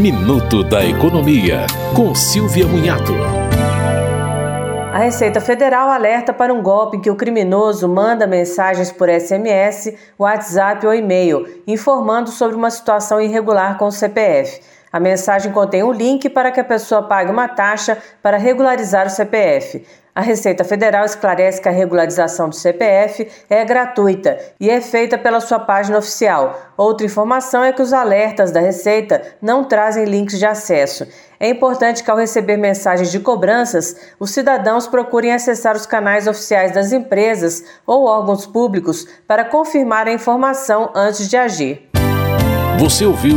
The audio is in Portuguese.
Minuto da Economia, com Silvia Munhato. A Receita Federal alerta para um golpe em que o criminoso manda mensagens por SMS, WhatsApp ou e-mail, informando sobre uma situação irregular com o CPF. A mensagem contém um link para que a pessoa pague uma taxa para regularizar o CPF. A Receita Federal esclarece que a regularização do CPF é gratuita e é feita pela sua página oficial. Outra informação é que os alertas da Receita não trazem links de acesso. É importante que, ao receber mensagens de cobranças, os cidadãos procurem acessar os canais oficiais das empresas ou órgãos públicos para confirmar a informação antes de agir. Você ouviu